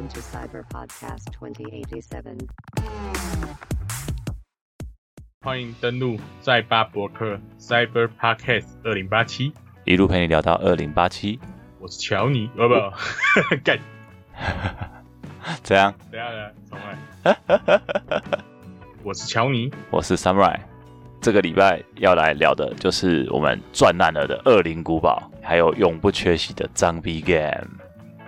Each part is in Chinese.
Welcome to Cyber Podcast 2087. 欢迎登录在巴博客 Cyber Podcast 二零八七，一路陪你聊到二零八七，我是乔尼，不不，干，怎样？等一下呢，重来。我是乔尼，我是 Samurai。这个礼拜要来聊的就是我们赚烂了的《恶灵古堡》，还有永不缺席的张 B Game。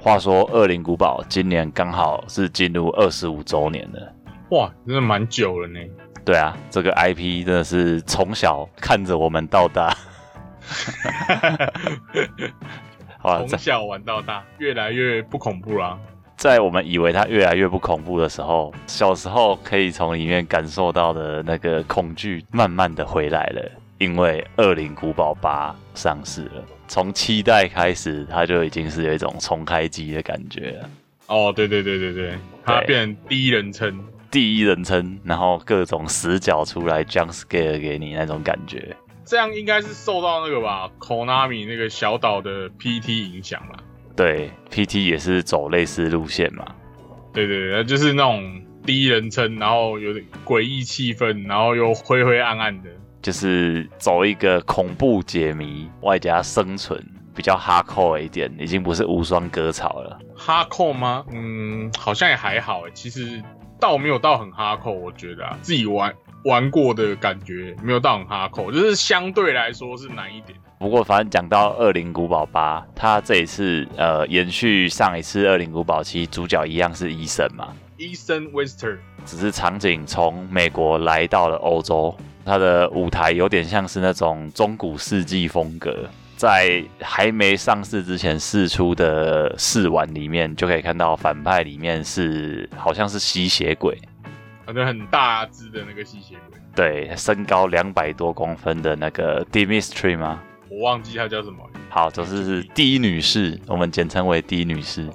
话说，《恶灵古堡》今年刚好是进入二十五周年了。哇，真的蛮久了呢。对啊，这个 IP 真的是从小看着我们到大。好从小玩到大，越来越不恐怖啦。在我们以为它越来越不恐怖的时候，小时候可以从里面感受到的那个恐惧，慢慢的回来了。因为《恶灵古堡八》上市了，从期待开始，它就已经是有一种重开机的感觉了。哦，对对对对对，它变成第一人称。第一人称，然后各种死角出来 jump scare 给你那种感觉。这样应该是受到那个吧，Konami 那个小岛的 PT 影响吧。对，PT 也是走类似路线嘛。对对对，就是那种第一人称，然后有点诡异气氛，然后又灰灰暗暗的。就是走一个恐怖解谜，外加生存，比较哈扣一点，已经不是无双割草了。哈扣吗？嗯，好像也还好诶。其实倒没有到很哈扣，我觉得啊，自己玩玩过的感觉没有到很哈扣，就是相对来说是难一点。不过，反正讲到《恶灵古堡八》，它这一次呃延续上一次《恶灵古堡七》，主角一样是医生嘛，Easton Wester，只是场景从美国来到了欧洲，它的舞台有点像是那种中古世纪风格。在还没上市之前试出的试玩里面，就可以看到反派里面是好像是吸血鬼，反正很大只的那个吸血鬼，对，身高两百多公分的那个 Dimitri 吗？我忘记他叫什么。好，就是是第一女士，我们简称为第一女士，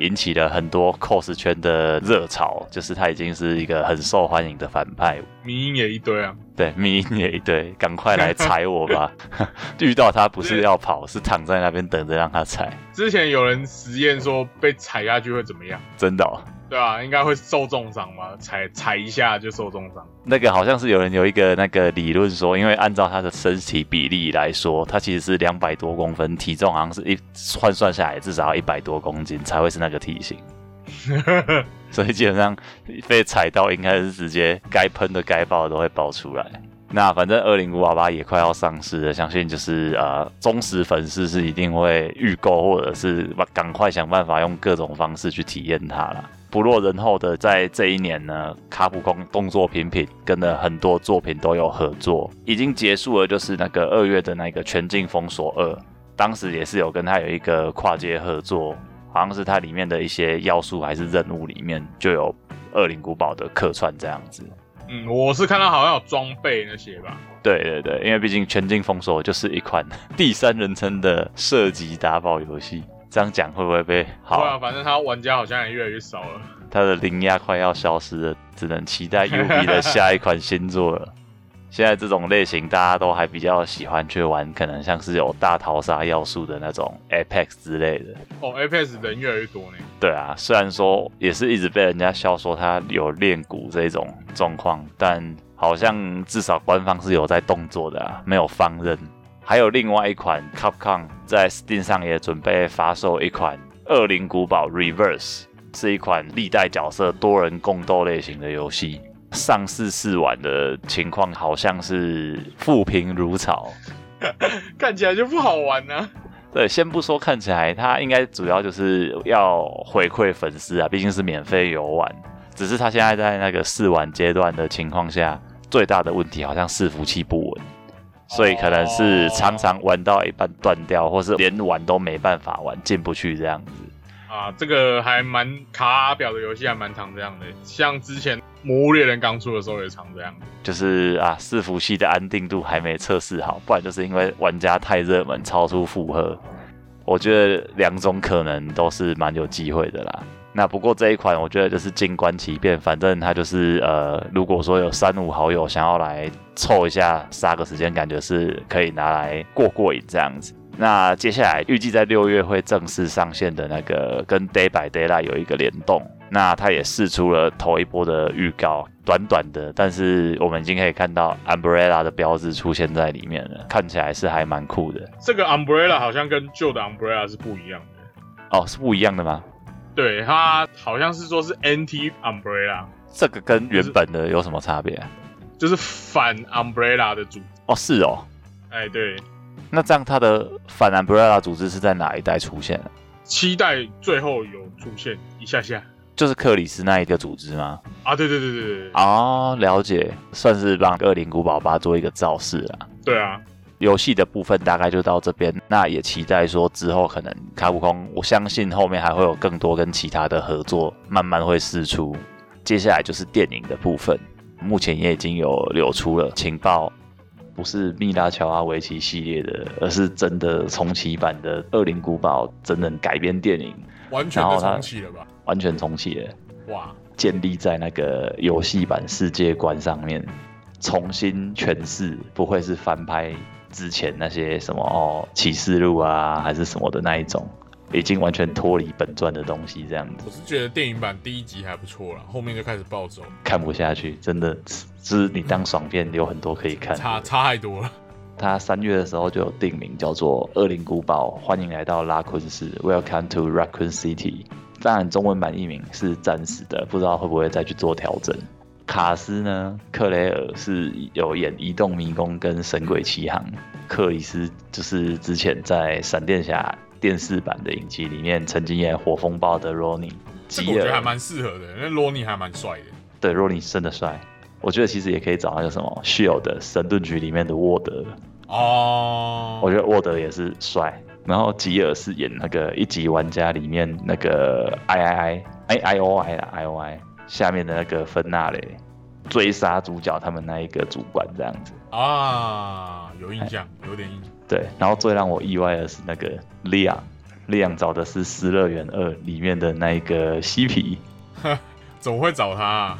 引起了很多 cos 圈的热潮，就是他已经是一个很受欢迎的反派。迷音也一堆啊，对，迷音也一堆，赶快来踩我吧！遇到他不是要跑，是躺在那边等着让他踩，之前有人实验说被踩下去会怎么样？真的、哦。对啊，应该会受重伤吧？踩踩一下就受重伤。那个好像是有人有一个那个理论说，因为按照他的身体比例来说，他其实是两百多公分，体重好像是一换算下来至少要一百多公斤才会是那个体型。所以基本上被踩到，应该是直接该喷的、该爆的都会爆出来。那反正《二零五八八》也快要上市了，相信就是呃忠实粉丝是一定会预购，或者是赶快想办法用各种方式去体验它啦。不落人后的，在这一年呢，卡普空动作频频跟了很多作品都有合作，已经结束了，就是那个二月的那个《全境封锁二》，当时也是有跟他有一个跨界合作，好像是它里面的一些要素还是任务里面就有恶灵古堡的客串这样子。嗯，我是看到好像有装备那些吧。对对对，因为毕竟《全境封锁》就是一款 第三人称的射击打宝游戏，这样讲会不会被对好？啊，反正他玩家好像也越来越少了。他的灵压快要消失了，只能期待 UB 的下一款新作了。现在这种类型大家都还比较喜欢去玩，可能像是有大逃杀要素的那种 Apex 之类的。哦，Apex 人越来越多呢。对啊，虽然说也是一直被人家笑说他有练骨这种状况，但好像至少官方是有在动作的啊，没有放任。还有另外一款 Capcom 在 Steam 上也准备发售一款《恶灵古堡 Reverse》，是一款历代角色多人共斗类型的游戏。上市试玩的情况好像是负评如潮，看起来就不好玩呢、对，先不说看起来，它应该主要就是要回馈粉丝啊，毕竟是免费游玩。只是它现在在那个试玩阶段的情况下，最大的问题好像伺服器不稳，所以可能是常常玩到一半断掉，或是连玩都没办法玩，进不去这样子。啊，这个还蛮卡表的游戏还蛮常这样的，像之前《魔物猎人》刚出的时候也常这样。就是啊，伺服器的安定度还没测试好，不然就是因为玩家太热门，超出负荷。我觉得两种可能都是蛮有机会的啦。那不过这一款我觉得就是静观其变，反正它就是呃，如果说有三五好友想要来凑一下杀个时间，感觉是可以拿来过过瘾这样子。那接下来预计在六月会正式上线的那个跟 Day by Daylight 有一个联动，那它也试出了头一波的预告，短短的，但是我们已经可以看到 Umbrella 的标志出现在里面了，看起来是还蛮酷的。这个 Umbrella 好像跟旧的 Umbrella 是不一样的。哦，是不一样的吗？对，它好像是说是 Anti Umbrella，这个跟原本的有什么差别？就是反 Umbrella 的组织。哦，是哦。哎，对。那这样它的反 Umbrella 组织是在哪一代出现的？七代最后有出现一下下，就是克里斯那一个组织吗？啊，对对对对对。哦，了解，算是帮恶灵古堡八做一个造势啊。对啊。游戏的部分大概就到这边，那也期待说之后可能卡普空，我相信后面还会有更多跟其他的合作慢慢会释出。接下来就是电影的部分，目前也已经有流出了情报，不是密拉乔阿维奇系列的，而是真的重启版的《恶灵古堡》真人改编电影，完全重启了吧？完全重启了，哇！建立在那个游戏版世界观上面，重新诠释，不会是翻拍。之前那些什么哦启示录啊，还是什么的那一种，已经完全脱离本传的东西，这样子。我是觉得电影版第一集还不错了，后面就开始暴走，看不下去，真的，是你当爽片有很多可以看，差差太多了。他三月的时候就有定名叫做《恶灵古堡》，欢迎来到拉昆市，Welcome to Raccoon City。当然中文版译名是暂时的，不知道会不会再去做调整。卡斯呢？克雷尔是有演《移动迷宫》跟《神鬼奇航》，克里斯就是之前在《闪电侠》电视版的影集里面曾经演火风暴的罗尼。这个我觉得还蛮适合的，因为罗尼还蛮帅的。对，罗尼真的帅。我觉得其实也可以找那个什么《Shield》神盾局里面的沃德。哦。我觉得沃德也是帅。然后吉尔是演那个一级玩家里面那个 I I I I I O I 啦 I O I。下面的那个芬纳雷追杀主角，他们那一个主管这样子啊，有印象，有点印象。对，然后最让我意外的是那个利昂，利昂找的是《失乐园二》里面的那一个嬉皮，怎么会找他？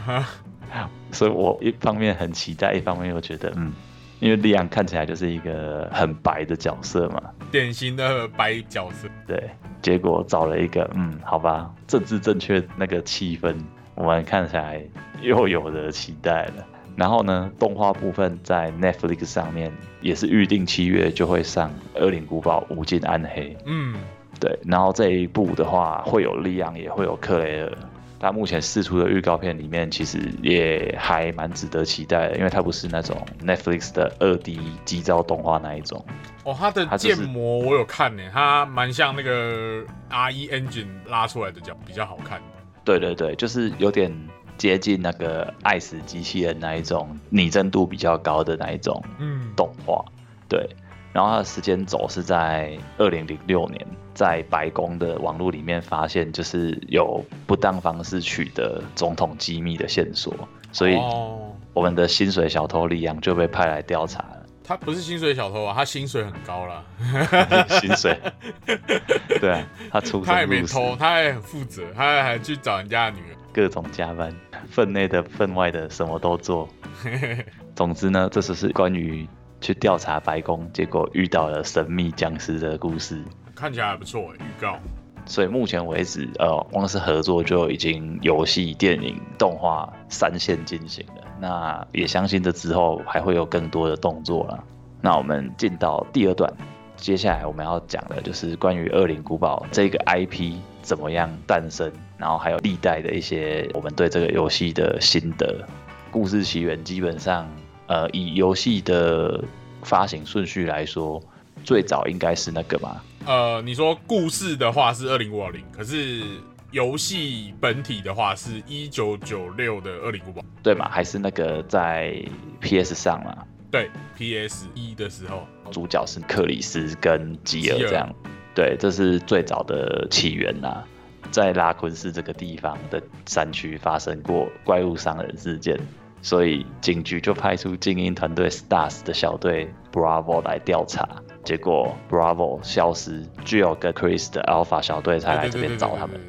所以我一方面很期待，一方面又觉得，嗯，因为利昂看起来就是一个很白的角色嘛，典型的白角色。对，结果找了一个，嗯，好吧，政治正确那个气氛。我们看起来又有了期待了。然后呢，动画部分在 Netflix 上面也是预定七月就会上《恶灵古堡：无尽暗黑》。嗯，对。然后这一部的话，会有利昂，也会有克雷尔。他目前试出的预告片里面，其实也还蛮值得期待的，因为它不是那种 Netflix 的二 D 机照动画那一种。哦，它的建模我有看呢，它蛮像那个 R E Engine 拉出来的角，比较好看。对对对，就是有点接近那个爱死机器人那一种拟真度比较高的那一种动画，对。然后它的时间轴是在二零零六年，在白宫的网络里面发现，就是有不当方式取得总统机密的线索，所以我们的薪水小偷李阳就被派来调查。他不是薪水小偷啊，他薪水很高了。薪水，对，他出他也没偷，他也很负责，他还去找人家的女儿，各种加班，分内的、分外的，什么都做。总之呢，这只是关于去调查白宫，结果遇到了神秘僵尸的故事。看起来还不错，预告。所以目前为止，呃，光是合作就已经游戏、电影、动画三线进行了。那也相信这之后还会有更多的动作了。那我们进到第二段，接下来我们要讲的就是关于《恶灵古堡》这个 IP 怎么样诞生，然后还有历代的一些我们对这个游戏的心得。故事起源基本上，呃，以游戏的发行顺序来说，最早应该是那个嘛。呃，你说故事的话是二零五二零，可是游戏本体的话是一九九六的《恶灵古堡》，对嘛？还是那个在 PS 上嘛？对，PS 一的时候，主角是克里斯跟吉尔这样。对，这是最早的起源呐，在拉昆市这个地方的山区发生过怪物伤人事件，所以警局就派出精英团队 Stars 的小队 Bravo 来调查。结果 Bravo 消失，Jill 跟 Chris 的 Alpha 小队才来这边找他们。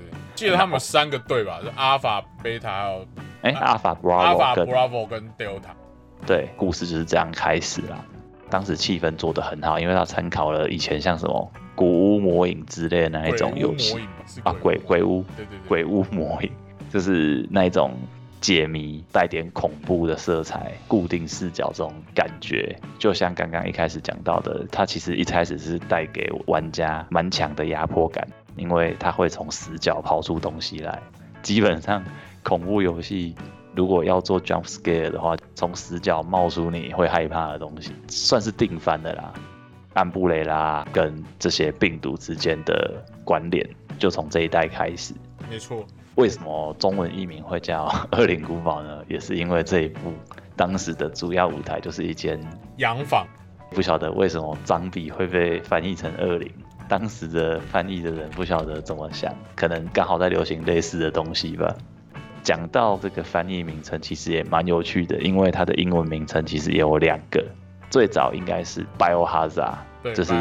记得他们三个队吧，就 Alpha、Beta 还有哎 Alpha、Bravo、Bravo 跟 Delta。对，故事就是这样开始啦。当时气氛做得很好，因为他参考了以前像什么古屋魔影之类的那一种游戏。啊，鬼鬼屋对对对，鬼屋魔影，就是那一种解谜带点恐怖的色彩，固定视角这种感觉，就像刚刚一开始讲到的，它其实一开始是带给玩家蛮强的压迫感，因为它会从死角抛出东西来。基本上恐怖游戏如果要做 jump scare 的话，从死角冒出你会害怕的东西，算是定番的啦。安布雷拉跟这些病毒之间的关联，就从这一代开始。没错，为什么中文译名会叫《恶灵古堡》呢？也是因为这一部当时的主要舞台就是一间，洋房不晓得为什么脏笔会被翻译成恶灵。当时的翻译的人不晓得怎么想，可能刚好在流行类似的东西吧。讲到这个翻译名称，其实也蛮有趣的，因为它的英文名称其实也有两个，最早应该是 Biohazard，对，这是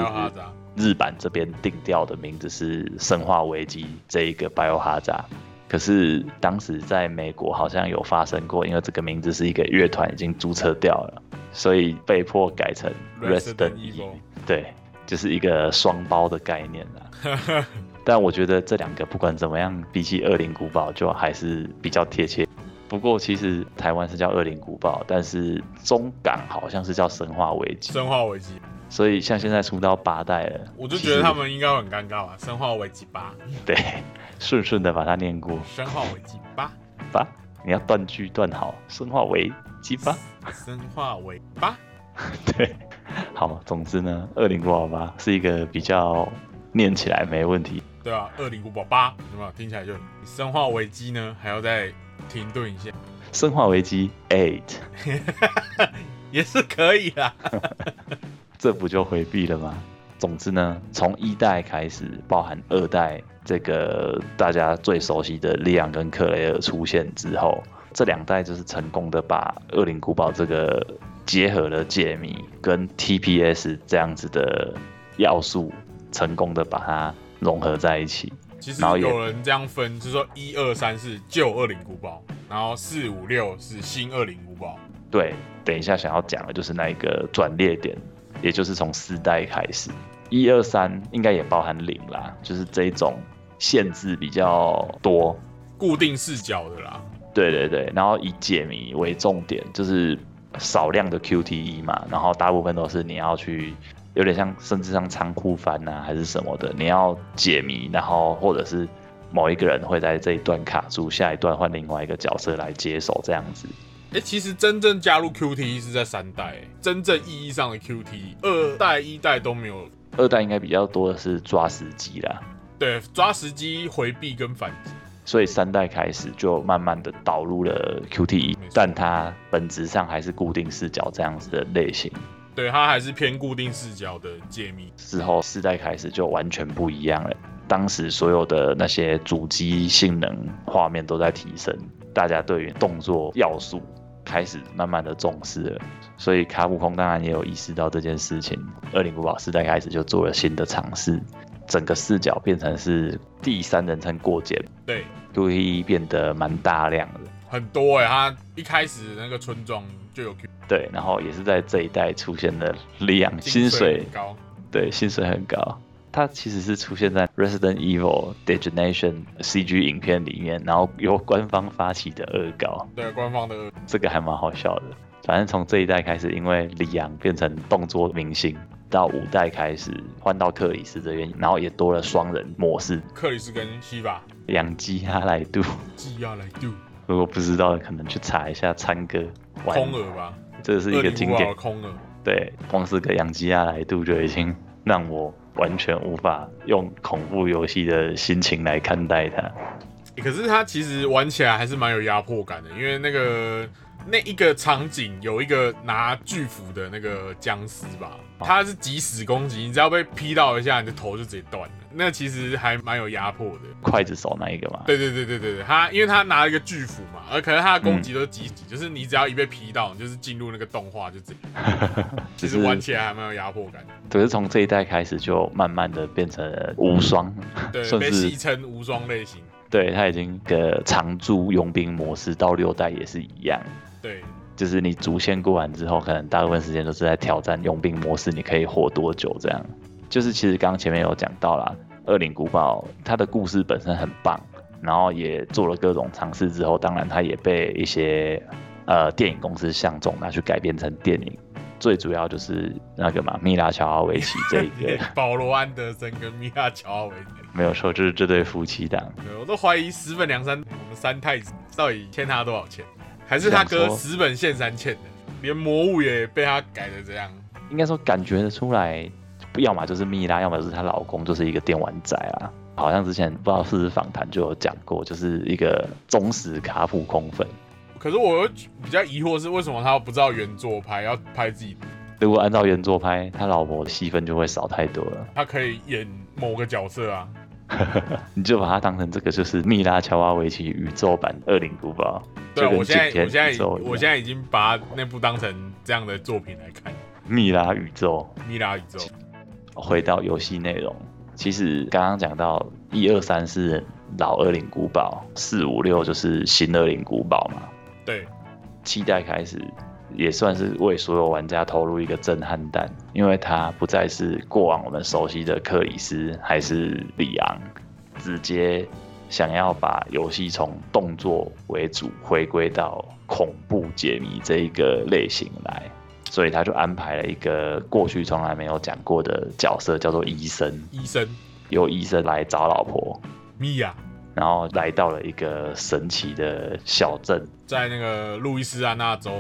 日版这边定调的名字是《生化危机》这一个 Biohazard，可是当时在美国好像有发生过，因为这个名字是一个乐团已经注册掉了，所以被迫改成 Resident Evil。对，就是一个双包的概念啦。但我觉得这两个不管怎么样，比起《恶灵古堡》就还是比较贴切。不过其实台湾是叫《恶灵古堡》，但是中港好像是叫《生化危机》，生化危机，所以像现在出到八代了，我就觉得他们应该会很尴尬吧。生化危机八，对，顺顺的把它念过生化危机八，八。你要断句断好，生化危机八。生化危八，对，好，总之呢，二零古堡八是一个比较念起来没问题。对啊，恶灵古堡八，有没有听起来就生化危机呢？还要再停顿一下，生化危机 Eight，也是可以啦。这不就回避了吗？总之呢，从一代开始，包含二代这个大家最熟悉的利昂跟克雷尔出现之后，这两代就是成功的把恶灵古堡这个结合了解谜跟 TPS 这样子的要素，成功的把它融合在一起。其实然后有人这样分，就是说一二三是旧恶灵古堡，然后四五六是新恶灵古堡。对，等一下想要讲的就是那一个转捩点，也就是从四代开始，一二三应该也包含零啦，就是这一种限制比较多。固定视角的啦，对对对，然后以解谜为重点，就是少量的 QTE 嘛，然后大部分都是你要去，有点像甚至像仓库翻啊还是什么的，你要解谜，然后或者是某一个人会在这一段卡住，下一段换另外一个角色来接手这样子。哎、其实真正加入 QTE 是在三代、欸真正意义上的 QTE，二代、一代都没有。二代应该比较多的是抓时机啦，对，抓时机回避跟反击。所以三代开始就慢慢的导入了 QTE，但它本质上还是固定视角这样子的类型。对，它还是偏固定视角的解谜。之后四代开始就完全不一样了。当时所有的那些主机性能、画面都在提升，大家对于动作要素开始慢慢的重视了。所以卡普空当然也有意识到这件事情。二零古堡四代开始就做了新的尝试，整个视角变成是第三人称过肩对，，QTE 变得蛮大量的。很多哎、他一开始那个村庄就有 Q，对，然后也是在这一代出现了力量，薪水很高。对，薪水很高。它其实是出现在 Resident Evil Detonation CG 影片里面，然后由官方发起的恶搞，对，官方的恶这个还蛮好笑的。反正从这一代开始，因为里昂变成动作明星，到五代开始换到克里斯这边，然后也多了双人模式，克里斯跟西巴养鸡哈莱杜。基亚来 do 如果不知道的，可能去查一下参哥玩空耳吧，这是一个经典。空耳。对，光是个养鸡鸭来度就已经让我完全无法用恐怖游戏的心情来看待它。欸可是它其实玩起来还是蛮有压迫感的，因为那个那一个场景有一个拿巨斧的那个僵尸吧，他是即时攻击，你只要被劈到一下，你的头就直接断了。那其实还蛮有压迫的。刽子手那一个嘛，对对对对对对，他因为他拿了一个巨斧嘛，而可能他的攻击都是击击，就是你只要一被劈到，你就是进入那个动画就直接。其实玩起来还蛮有压迫感的。可是从这一代开始就慢慢的变成了无双，对，算被戏是称无双类型。对他已经个常驻佣兵模式到六代也是一样。对，就是你主线过完之后，可能大部分时间都是在挑战佣兵模式，你可以活多久这样。就是其实刚刚前面有讲到啦，《恶灵古堡》它的故事本身很棒，然后也做了各种尝试之后，当然它也被一些呃电影公司相中，拿去改编成电影。最主要就是那个嘛，米拉乔阿维奇这一个，保罗安德森跟米拉乔阿维奇，没有错，就是这对夫妻档。对我都怀疑石本良三我们三太子到底欠他多少钱，还是他哥想说石本宪三欠的，连魔物也被他改的这样。应该说感觉得出来，要么就是蜜拉，要么就是她老公就是一个电玩仔啊。好像之前不知道是不是访谈就有讲过，就是一个忠实卡普空粉。可是我又比较疑惑是为什么他不知道原作拍，要拍自己，如果按照原作拍，他老婆的戏份就会少太多了。他可以演某个角色啊。你就把它当成这个就是蜜拉乔瓦维奇宇宙版《恶灵古堡》，对我现在我现在已经把那部当成这样的作品来看，蜜拉宇宙。米拉宇宙。回到游戏内容，其实刚刚讲到一二三是老恶灵古堡，四五六就是新恶灵古堡嘛。对，期待开始也算是为所有玩家投入一个震撼弹，因为他不再是过往我们熟悉的克里斯还是里昂，直接想要把游戏从动作为主回归到恐怖解谜这一个类型来。所以他就安排了一个过去从来没有讲过的角色，叫做医生，医生。由医生来找老婆，米娅然后来到了一个神奇的小镇，在那个路易斯安那州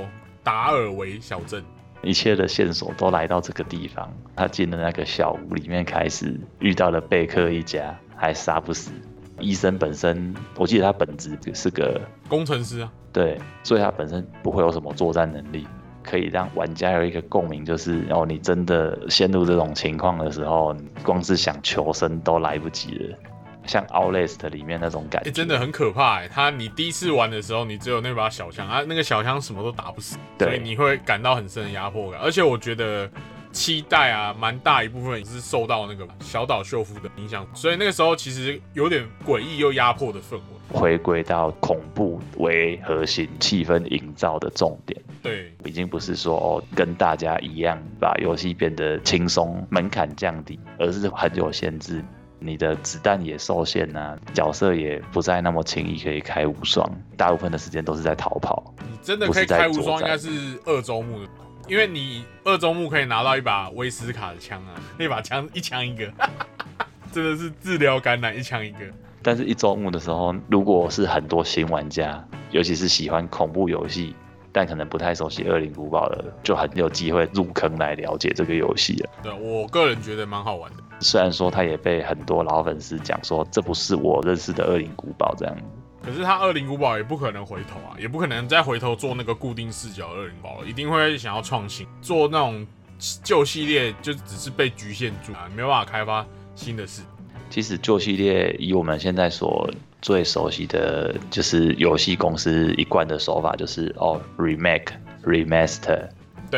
达尔维小镇，一切的线索都来到这个地方。他进了那个小屋里面，开始遇到了贝克一家，还杀不死。医生本身，我记得他本质是个工程师啊，对，所以他本身不会有什么作战能力，可以让玩家有一个共鸣，就是哦，你真的陷入这种情况的时候，你光是想求生都来不及了。像 Outlast 里面那种感哎、觉，真的很可怕哎、他你第一次玩的时候，你只有那把小枪啊，那个小枪什么都打不死，对所以你会感到很深的压迫感。而且我觉得期待啊，蛮大一部分也是受到那个小岛秀夫的影响，所以那个时候其实有点诡异又压迫的氛围。回归到恐怖为核心、气氛营造的重点，对，已经不是说哦跟大家一样把游戏变得轻松、门槛降低，而是很有限制。你的子弹也受限呐、角色也不再那么轻易可以开无双，大部分的时间都是在逃跑。你真的可以开无双，应该是二周目的，因为你二周目可以拿到一把威斯卡的枪啊，那把枪一枪一个，真的是治疗感染一枪一个。但是，一周目的时候，如果是很多新玩家，尤其是喜欢恐怖游戏，但可能不太熟悉《恶灵古堡》的，就很有机会入坑来了解这个游戏了。对我个人觉得蛮好玩的。虽然说他也被很多老粉丝讲说，这不是我认识的恶灵古堡这样。可是他恶灵古堡也不可能回头啊，也不可能再回头做那个固定视角的恶灵古堡了，一定会想要创新，做那种旧系列就只是被局限住啊，没有办法开发新的事。其实旧系列以我们现在所最熟悉的就是游戏公司一贯的手法，就是哦 remake、remaster，对，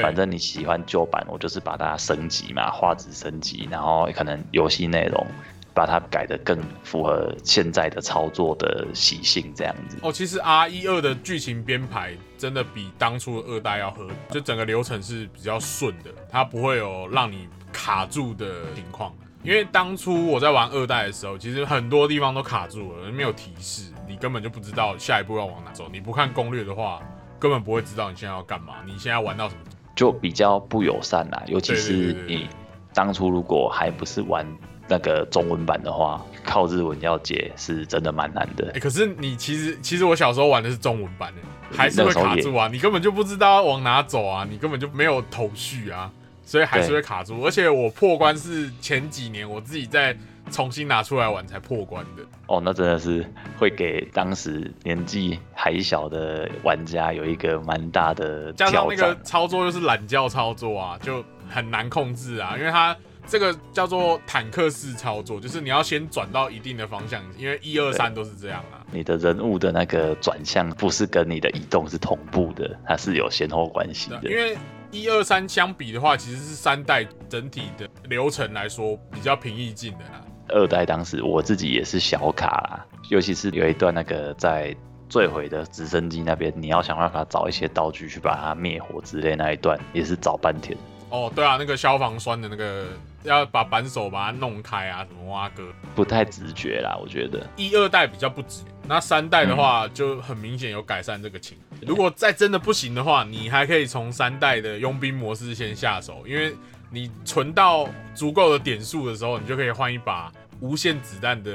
反正你喜欢旧版，我就是把它升级嘛，画质升级，然后可能游戏内容把它改得更符合现在的操作的习性，这样子。哦，其实 R 一二的剧情编排真的比当初的二代要合理，就整个流程是比较顺的，它不会有让你卡住的情况。因为当初我在玩二代的时候，其实很多地方都卡住了，没有提示，你根本就不知道下一步要往哪走。你不看攻略的话，根本不会知道你现在要干嘛，你现在玩到什么。就比较不友善啦，尤其是你当初如果还不是玩那个中文版的话，靠日文要解是真的蛮难的哎、。可是你其实其实我小时候玩的是中文版的，还是会卡住啊，你根本就不知道往哪走啊，你根本就没有头绪啊，所以还是对会卡住。而且我破关是前几年我自己再重新拿出来玩才破关的。哦，那真的是会给当时年纪还小的玩家有一个蛮大的加上那个。操作就是懒觉操作啊，就很难控制啊，因为它这个叫做坦克式操作，就是你要先转到一定的方向，因为一二三都是这样啊。你的人物的那个转向不是跟你的移动是同步的，它是有先后关系的。因为一二三相比的话，其实是三代整体的流程来说比较平易近的啦。二代当时我自己也是小卡啦，尤其是有一段那个在坠毁的直升机那边，你要想办法找一些道具去把它灭火之类那一段，也是找半天。哦，对啊，那个消防栓的那个要把扳手把它弄开啊，什么挖哥，不太直觉啦，我觉得。一二代比较不直，那三代的话就很明显有改善这个情况。如果再真的不行的话，你还可以从三代的佣兵模式先下手，因为你存到足够的点数的时候，你就可以换一把无限子弹的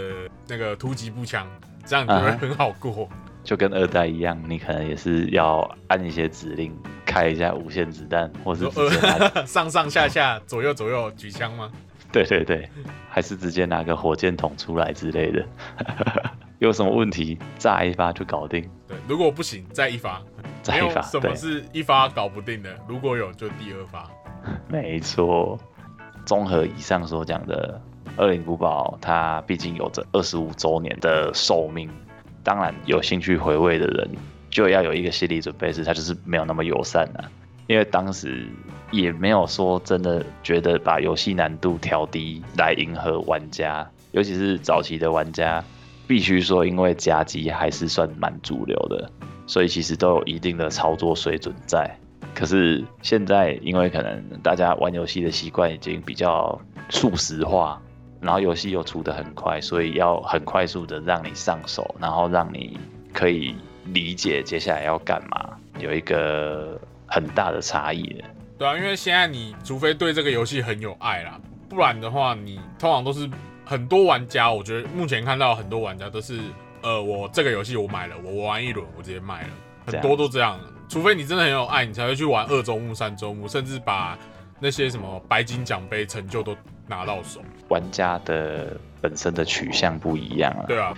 那个突击步枪，这样你就会很好过。就跟二代一样，你可能也是要按一些指令开一下无限子弹，或是 上上下下、左右左右举枪吗？对对对，还是直接拿个火箭筒出来之类的。有什么问题炸一发就搞定，对，如果不行再一发，再一发。什么，是一发搞不定的，如果有就第二发。没错。综合以上所讲的，恶灵古堡它毕竟有着二十五周年的寿命，当然有兴趣回味的人就要有一个心理准备，是它就是没有那么友善了、因为当时也没有说真的觉得把游戏难度调低来迎合玩家，尤其是早期的玩家，必须说因为夹击还是算蛮主流的，所以其实都有一定的操作水准在。可是现在，因为可能大家玩游戏的习惯已经比较速食化，然后游戏又出得很快，所以要很快速的让你上手，然后让你可以理解接下来要干嘛，有一个很大的差异了。对啊，因为现在你除非对这个游戏很有爱啦，不然的话，你通常都是很多玩家，我觉得目前看到很多玩家都是，呃，我这个游戏我买了，我玩一轮我直接卖了，很多都这样。除非你真的很有爱，你才会去玩二周目、三周目，甚至把那些什么白金奖杯成就都拿到手。玩家的本身的取向不一样啊。对啊，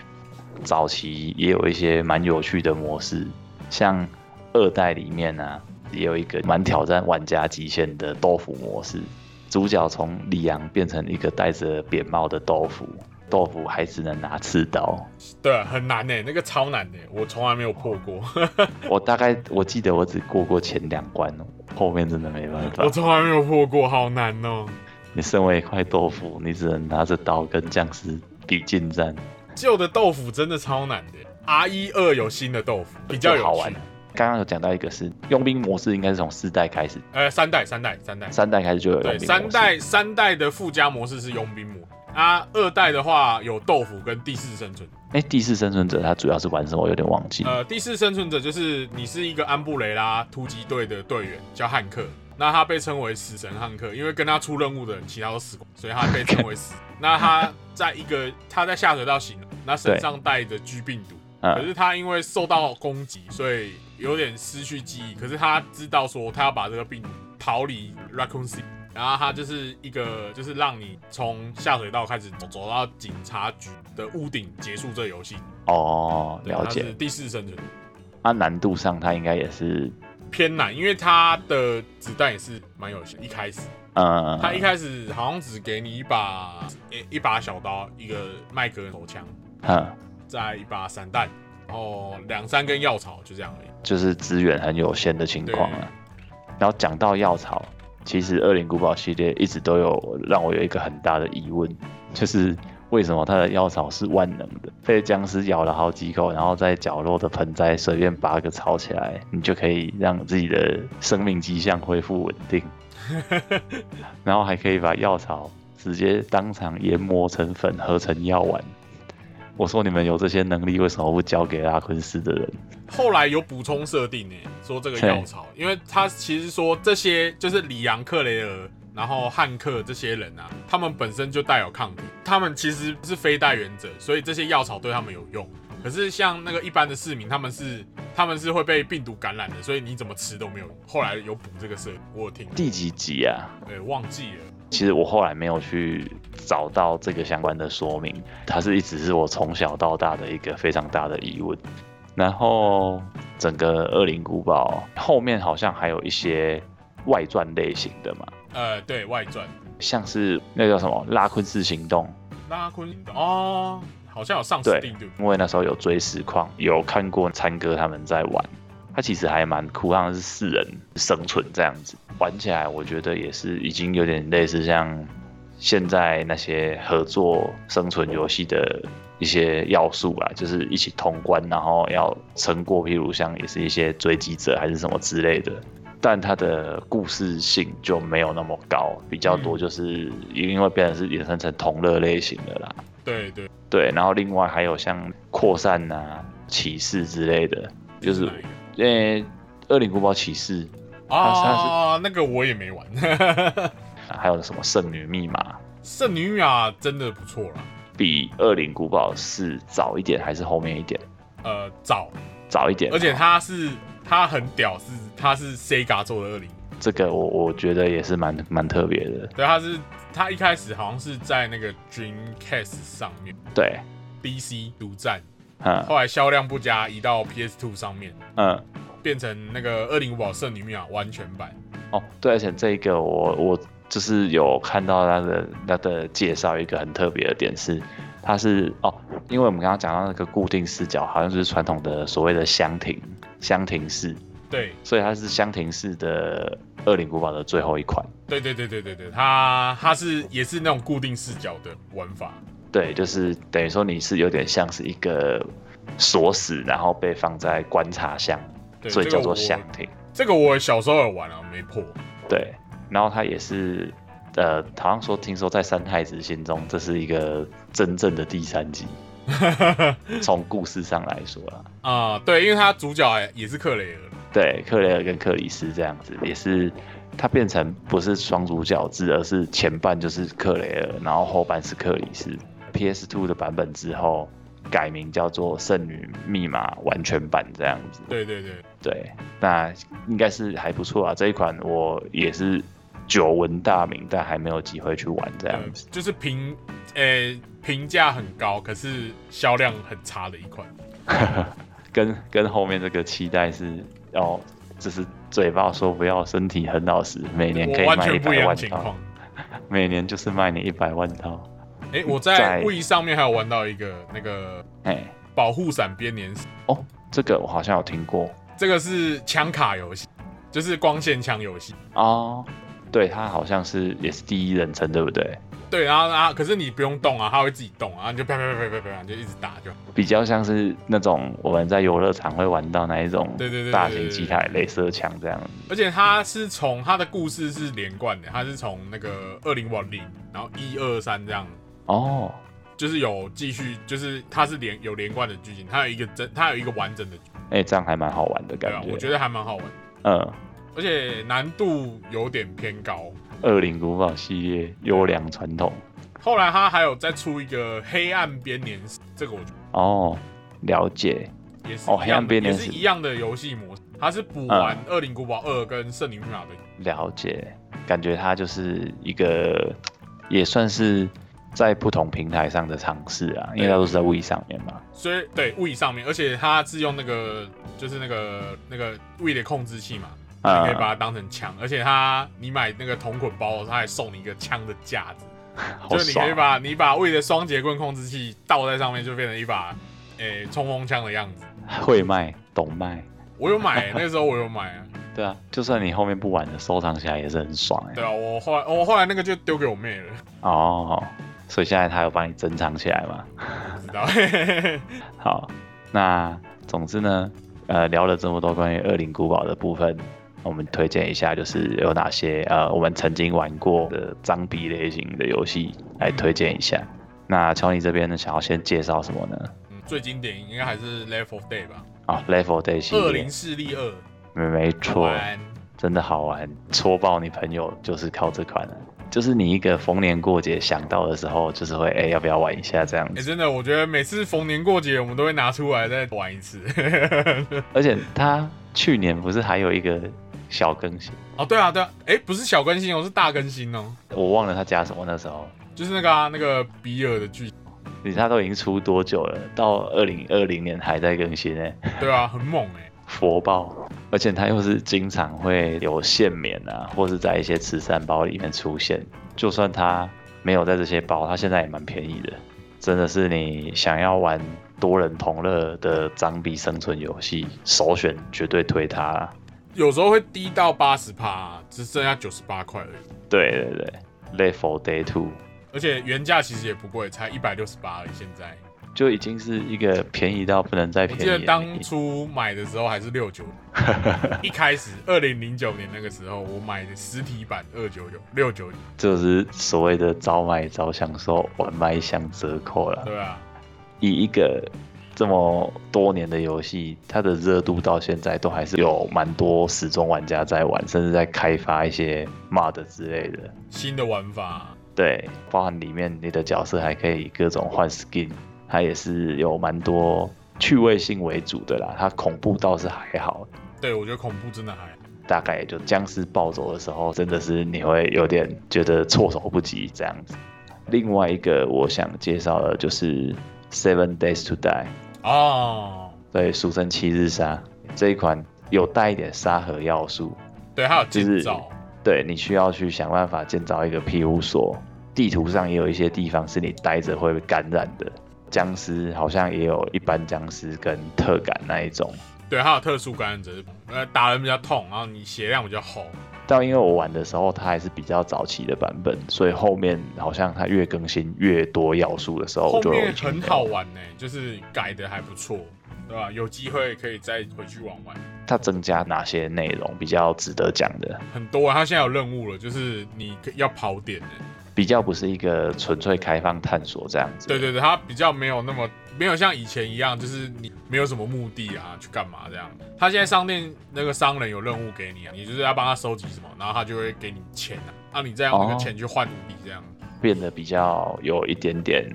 早期也有一些蛮有趣的模式，像二代里面呢、也有一个蛮挑战玩家极限的豆腐模式。主角从里昂变成一个戴着扁帽的豆腐，豆腐还只能拿刺刀。对啊，很难呢、那个超难的、我从来没有破过，我大概我记得我只过过前两关哦，后面真的没办法我。从来没有破过，好难哦、你身为一块豆腐，你只能拿着刀跟僵尸比近战，旧的豆腐真的超难的，R 一二有新的豆腐，比较有好玩。。刚刚有讲到一个是佣兵模式，应该是从四代开始，呃，三代，三代，三代，三代开始就有佣，兵模式。三代三代的附加模式是佣兵模啊，二代的话有豆腐跟第四生存。哎，第四生存者他主要是玩什么？我有点忘记。呃，第四生存者就是你是一个安布雷拉突击队的队员，叫汉克。那他被称为死神汉克，因为跟他出任务的人其他都死光，所以他被称为死。那他在一个他在下水道行，那身上带着 G 病毒，可嗯，是他因为受到攻击，所以有点失去记忆。可是他知道说他要把这个病毒逃离 Raccoon City，然后他就是一个就是让你从下水道开始走走到警察局的屋顶结束这游戏。哦，了解是。第四生存它难度上它应该也是，偏难，因为它的子弹也是蛮有限。一开始嗯，它一开始好像只给你一把一一把小刀，一个麦格手枪，嗯，再一把散弹，然后两三根药草，就这样而已。就是资源很有限的情况啊。然后讲到药草，其实《恶灵古堡》系列一直都有让我有一个很大的疑问，就是为什么它的药草是万能的？被僵尸咬了好几口，然后在角落的盆栽随便拔个草起来，你就可以让自己的生命迹象恢复稳定，然后还可以把药草直接当场研磨成粉，合成药丸。我说你们有这些能力，为什么不交给阿昆斯的人？后来有补充设定呢，说这个药草，因为他其实说这些就是里昂、克雷尔，然后汉克这些人啊，他们本身就带有抗体，他们其实是非带源者，所以这些药草对他们有用。可是像那个一般的市民，他们是他们是会被病毒感染的，所以你怎么吃都没有。后来有补这个设定，我有听，第几集啊？对，忘记了。其实我后来没有去找到这个相关的说明，它是一直是我从小到大的一个非常大的疑问。然后整个恶灵古堡后面好像还有一些外传类型的嘛，呃，对外传像是那个叫什么拉昆式行动，拉昆哦，好像有上对 Steam 对对？因为那时候有追实况，有看过参哥他们在玩，它其实还蛮酷，好像是四人生存这样子，玩起来我觉得也是已经有点类似像现在那些合作生存游戏的一些要素啦，就是一起通关，然后要撑过，譬如像也是一些追击者还是什么之类的。但它的故事性就没有那么高，比较多就是因为变成是衍生成同乐类型的啦。对对，对，然后另外还有像扩散啊、骑士之类的，就是呃，恶灵古堡骑士，啊，那个我也没玩。还有什么圣女密码，圣女密码真的不错了，比恶灵古堡是早一点还是后面一点？呃，早，早一点，而且它是它很屌，是它是 Sega 做的恶灵，这个我我觉得也是蛮蛮特别的。对，它是它一开始好像是在那个 Dreamcast 上面。对，，BC 独占，嗯后来销量不佳，移到 PS2 上面，嗯，变成那个恶灵古堡圣女密码完全版。哦，对，而且这个我我就是有看到它的它的介绍，一个很特别的点是，它是哦，因为我们刚刚讲到那个固定视角，好像就是传统的所谓的箱庭箱庭式，对所以它是箱庭式的恶灵古堡的最后一款。对对对对对对，它它是也是那种固定视角的玩法。对，就是等于说你是有点像是一个锁死，然后被放在观察箱，所以叫做箱庭。这个我小时候有玩啊，没破。对，然后它也是，呃，好像说听说在三太子心中，这是一个真正的第三集。从故事上来说啦，啊、对，因为他主角也是克雷尔，对，克雷尔跟克里斯这样子，也是他变成不是双主角制，而是前半就是克雷尔，然后后半是克里斯。PS Two 的版本之后改名叫做《圣女密码完全版》这样子。对对对，对，那应该是还不错啊。这一款我也是久闻大名，但还没有机会去玩这样呃子。就是评，呃、评价很高，可是销量很差的一款。跟跟后面这个期待是要，就是嘴巴说不要，身体很老实，每年可以卖一百万套，。每年就是卖你一百万套。哎、我在在 w 上面还有玩到一个那个哎，保护伞编年史，哦，这个我好像有听过这个是枪卡游戏，就是光线枪游戏。哦。对，它好像是也是第一人称，对不对？对，然后啊，可是你不用动啊，它会自己动啊，你就啪啪啪啪啪啪，就一直打就。比较像是那种我们在游乐场会玩到那一种对对对对大型机台镭射枪这样子。而且它是从它的故事是连贯的，它是从那个二零五零，然后一二三这样，哦，就是有继续，就是它是连有连贯的剧情，它有一个真，它有一个完整的剧，哎、这样还蛮好玩的对啊，感觉。我觉得还蛮好玩，嗯，而且难度有点偏高。恶灵古堡系列优良传统。后来它还有再出一个黑暗编年史，这个我觉得哦，了解。也是哦黑暗编年史是一样的游戏模式，它是补完《恶灵古堡二》跟《圣灵密码》的，了解，感觉它就是一个，也算是在不同平台上的尝试啊，因为它都是在 Wii 上面嘛。所以对 w 上面，而且它是用那个就是那个那个 w 的控制器嘛，啊你可以把它当成枪，而且它你买那个同捆包，它还送你一个枪的架子，好就是你！可以把你把 w 的双节棍控制器倒在上面，就变成一把诶冲锋枪的样子。会卖，懂卖。我有买、那时候我有买啊，对啊，就算你后面不玩了，收藏起来也是很爽哎、对啊，我后来我后来那个就丢给我妹了，哦，所以现在他有帮你珍藏起来嘛？不知道。好，那总之呢，呃，聊了这么多关于恶灵古堡的部分，我们推荐一下，就是有哪些呃我们曾经玩过的脏逼类型的游戏来推荐一下。那乔尼这边呢，想要先介绍什么呢？嗯，最经典应该还是 of Day 吧，啊、l e v e l Day 系列恶灵，势力二，没没错，真的好玩，戳爆你朋友就是靠这款了。就是你一个逢年过节想到的时候，就是会哎、要不要玩一下这样哎、子。真的，我觉得每次逢年过节，我们都会拿出来再玩一次。而且他去年不是还有一个小更新，哦，对啊，对啊，哎、不是小更新哦，是大更新哦，我忘了他加什么那时候。就是那个啊，那个比尔的剧，你他都已经出多久了？到二零二零年还在更新呢、对啊，很猛哎、佛报！而且它又是经常会有限免啊，或是在一些慈善包里面出现。就算它没有在这些包，它现在也蛮便宜的。真的是你想要玩多人同乐的脏币生存游戏，首选绝对推它啦。有时候会低到八十趴，只剩下九十八块而已。对对对，Level Day Two 而且原价其实也不贵，才一百六十八而已。现在就已经是一个便宜到不能再便宜我。记得当初买的时候还是六九，一开始二零零九年那个时候我买的实体版二九九六九九，就是所谓的早买早享受，晚卖享折扣了。对啊，以一个这么多年的游戏，它的热度到现在都还是有蛮多始终玩家在玩，甚至在开发一些 mod 之类的。新的玩法，对，包含里面你的角色还可以各种换 skin，它也是有蛮多趣味性为主的啦。它恐怖倒是还好，对我觉得恐怖真的还好大概也就僵尸暴走的时候，真的是你会有点觉得措手不及这样子。另外一个我想介绍的就是 Seven Days to Die。哦。对，俗称七日杀这一款有带一点沙盒要素，对，还有就是建造，对你需要去想办法建造一个庇护所。地图上也有一些地方是你待着会被感染的，僵尸好像也有一般僵尸跟特感那一种。对，还有特殊感染者，呃，打人比较痛，然后你血量比较厚。但因为我玩的时候它还是比较早期的版本，所以后面好像它越更新越多要素的时候，后就面很好玩呢、就是改的还不错，对吧？有机会可以再回去玩玩。它增加哪些内容比较值得讲的？很多啊，他现在有任务了，就是你要跑点的。比较不是一个纯粹开放探索这样子。对对对，他比较没有那么没有像以前一样，就是你没有什么目的啊，去干嘛这样。他现在商店那个商人有任务给你啊，你就是要帮他收集什么，然后他就会给你钱啊，啊，你再用那个哦钱去换武力这样。变得比较有一点点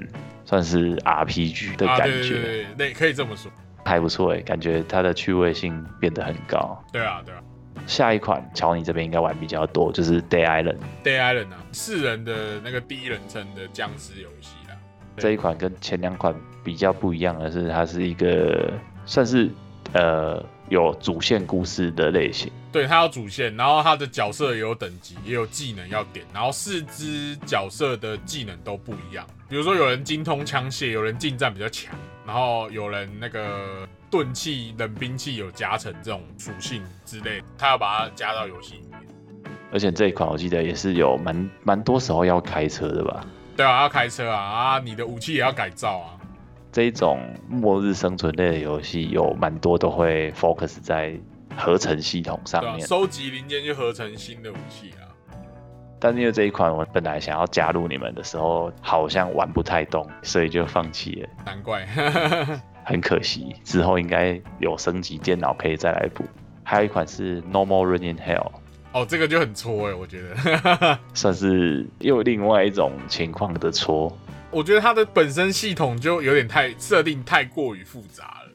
算是 RPG 的啊，感觉，对对对对对，可以这么说。还不错哎，感觉它的趣味性变得很高。对啊对啊下一款乔尼这边应该玩比较多，就是 Day Island，Day Island 啊，四人的那个第一人称的僵尸游戏啦。对这一款跟前两款比较不一样的是，它是一个算是呃有主线故事的类型。对，它有主线，然后它的角色也有等级，也有技能要点，然后四只角色的技能都不一样。比如说有人精通枪械，有人近战比较强，然后有人那个钝器、冷兵器有加成这种属性之类，他要把它加到游戏里面。而且这一款我记得也是有蛮蛮多时候要开车的吧。对啊，要开车啊啊，你的武器也要改造啊。这一种末日生存类的游戏有蛮多都会 focus 在合成系统上面。收集零件去合成新的武器啊。但是因为这一款我本来想要加入你们的时候，好像玩不太动，所以就放弃了，难怪，很可惜。之后应该有升级电脑可以再来补。还有一款是 Normal Running Hell，哦，这个就很搓哎、我觉得。算是又另外一种情况的搓。我觉得它的本身系统就有点太设定太过于复杂了。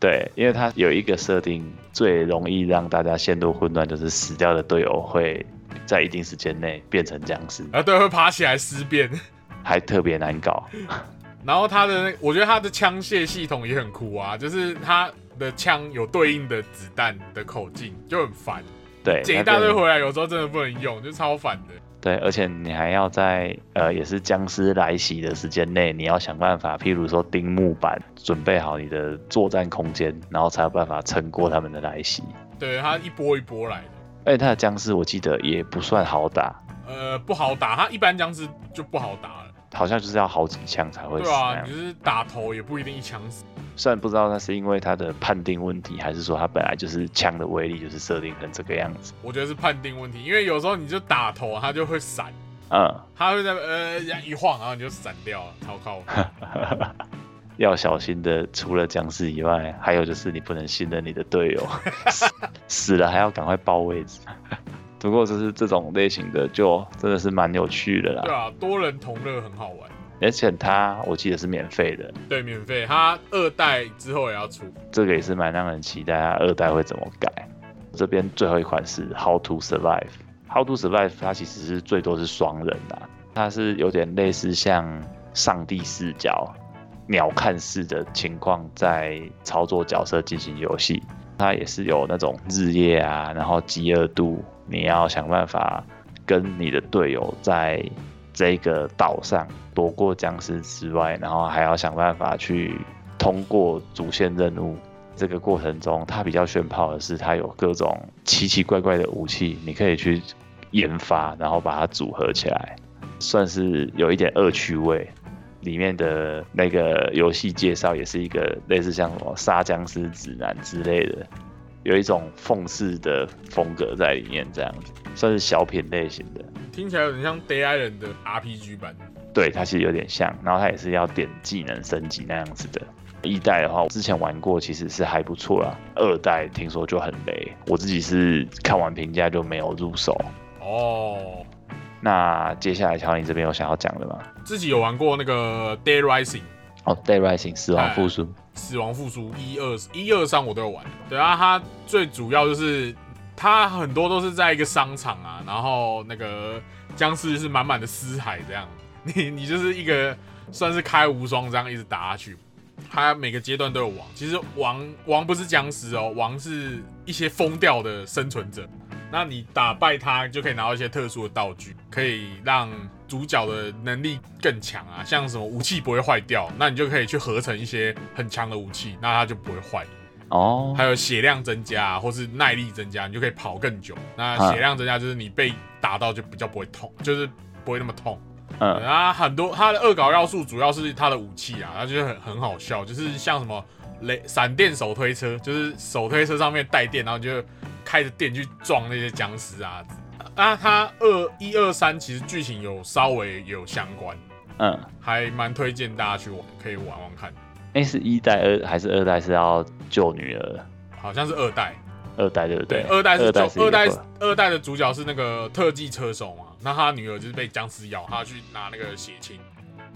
对，因为它有一个设定，最容易让大家陷入混乱，就是死掉的队友会在一定时间内变成僵尸，啊，对，会爬起来尸变。还特别难搞。然后他的那，我觉得他的枪械系统也很酷啊，就是他的枪有对应的子弹的口径，就很烦，对，捡一大堆回来，有时候真的不能用，就超烦的。对，而且你还要在呃，也是僵尸来袭的时间内，你要想办法，譬如说钉木板，准备好你的作战空间，然后才有办法撑过他们的来袭。对，他一波一波来的，而且他的僵尸我记得也不算好打，呃，不好打，他一般僵尸就不好打了。好像就是要好几枪才会死对啊，你就是打头也不一定一枪死。虽然不知道那是因为他的判定问题，还是说他本来就是枪的威力就是设定成这个样子。我觉得是判定问题，因为有时候你就打头，他就会闪，嗯，他会在呃一晃，然后你就闪掉了，超靠。要小心的，除了僵尸以外，还有就是你不能信任你的队友，死死了还要赶快报位置。不过就是这种类型的，就真的是蛮有趣的啦。对啊，多人同乐很好玩。而且它我记得是免费的，对，免费。它二代之后也要出。这个也是蛮让人期待它二代会怎么改。这边最后一款是 How to Survive。How to Survive 它其实是最多是双人啦，它是有点类似像上帝视角、鸟瞰式的情况在操作角色进行游戏。它也是有那种日夜啊，然后饥饿度，你要想办法跟你的队友在这个岛上躲过僵尸之外，然后还要想办法去通过主线任务。这个过程中，它比较炫炮的是，它有各种奇奇怪怪的武器，你可以去研发，然后把它组合起来。算是有一点恶趣味。里面的那个游戏介绍也是一个类似像什么杀僵尸指南之类的，有一种讽刺的风格在里面，这样子算是小品类型的。听起来有点像 Day Island 的 RPG 版。对，它其实有点像，然后它也是要点技能升级那样子的。一代的话，我之前玩过，其实是还不错啦。二代听说就很雷，我自己是看完评价就没有入手。哦，那接下来乔你这边有想要讲的吗？自己有玩过那个 Day Rising 哦，Day Rising 死亡复苏，死亡复苏一二一二三我都有玩。对啊，它最主要就是它很多都是在一个商场啊，然后那个僵尸是满满的尸骸这样，你你就是一个算是开无双这样一直打下去。它每个阶段都有王，其实王王不是僵尸哦，王是一些疯掉的生存者。那你打败他就可以拿到一些特殊的道具，可以让主角的能力更强啊，像什么武器不会坏掉，那你就可以去合成一些很强的武器，那它就不会坏。哦，还有血量增加，或是耐力增加，你就可以跑更久。那血量增加就是你被打到就比较不会痛，就是不会那么痛。嗯，啊，很多它的恶搞要素主要是它的武器啊，它就是很很好笑，就是像什么雷闪电手推车，就是手推车上面带电，然后就。开着电去撞那些僵尸啊！啊，它二一二三其实剧情有稍微有相关，嗯，还蛮推荐大家去玩，可以玩玩看。哎，是一代二还是二代是要救女儿？好像是二代，二代对不对？二代是救二代二代的主角是那个特技车手嘛？那他女儿就是被僵尸咬，他去拿那个血清。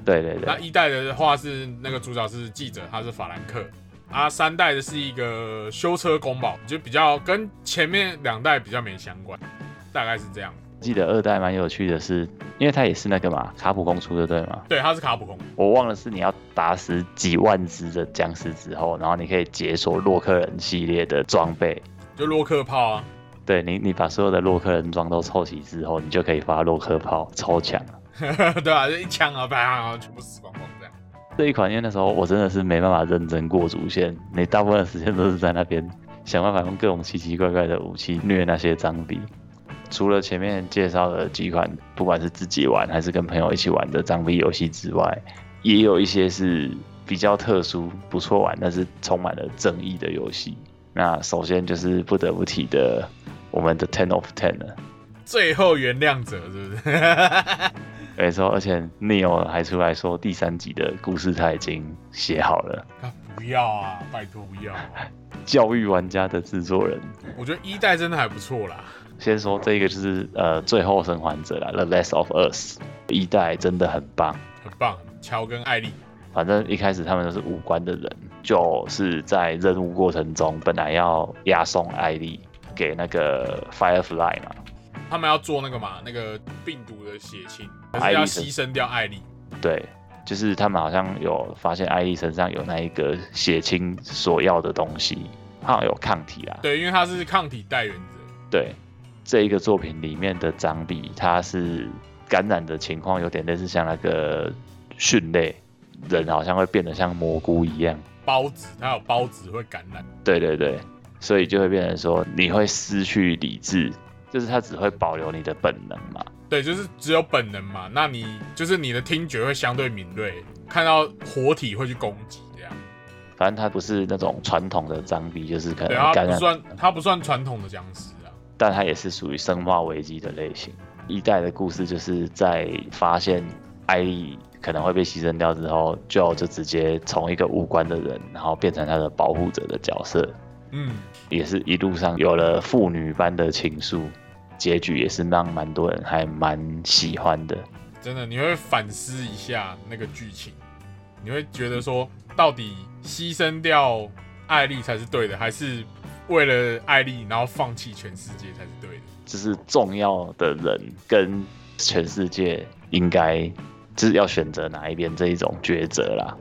对对对。那一代的话是那个主角是记者，他是法兰克。啊，三代的是一个修车工宝，就比较跟前面两代比较没相关，大概是这样。记得二代蛮有趣的是，因为它也是那个嘛，卡普空出的对吗？对，它是卡普空。我忘了是你要打死几万只的僵尸之后，然后你可以解锁洛克人系列的装备，就洛克炮啊。对你，你把所有的洛克人装都凑齐之后，你就可以发洛克炮，超强。对啊，就一枪啊，啪，全部死光光。这一款，因为那时候我真的是没办法认真过主线，你大部分的时间都是在那边想办法用各种奇奇怪怪的武器虐那些脏逼。除了前面介绍的几款，不管是自己玩还是跟朋友一起玩的脏逼游戏之外，也有一些是比较特殊、不错玩，但是充满了争议的游戏。那首先就是不得不提的我们的 Ten of Ten 了，最后原谅者是不是？没错，而且 Neil 还出来说第三集的故事他已经写好了。不要啊，拜托不要！教育玩家的制作人，我觉得一代真的还不错啦。先说这个就是呃最后生还者啦 t h e Last of Us 一代真的很棒，很棒。乔跟艾丽，反正一开始他们都是无关的人，就是在任务过程中本来要押送艾丽给那个 Firefly 嘛。他们要做那个嘛，那个病毒的血清，还是要牺牲掉艾丽？对，就是他们好像有发现艾丽身上有那一个血清所要的东西，好像有抗体啊。对，因为他是抗体带源者。对，这一个作品里面的张比，他是感染的情况有点类似像那个蕈类，人好像会变得像蘑菇一样。孢子，他有孢子会感染。对对对，所以就会变成说你会失去理智。就是他只会保留你的本能嘛？对，就是只有本能嘛。那你就是你的听觉会相对敏锐，看到活体会去攻击这样。反正它不是那种传统的脏逼，就是可能它不算它不算传统的僵尸啊，但它也是属于生化危机的类型。一代的故事就是在发现艾丽可能会被牺牲掉之后，就就直接从一个无关的人，然后变成他的保护者的角色。嗯，也是一路上有了父女般的情愫，结局也是让蛮多人还蛮喜欢的。真的，你会反思一下那个剧情，你会觉得说，到底牺牲掉艾丽才是对的，还是为了艾丽然后放弃全世界才是对的？就是重要的人跟全世界应该就是要选择哪一边这一种抉择啦，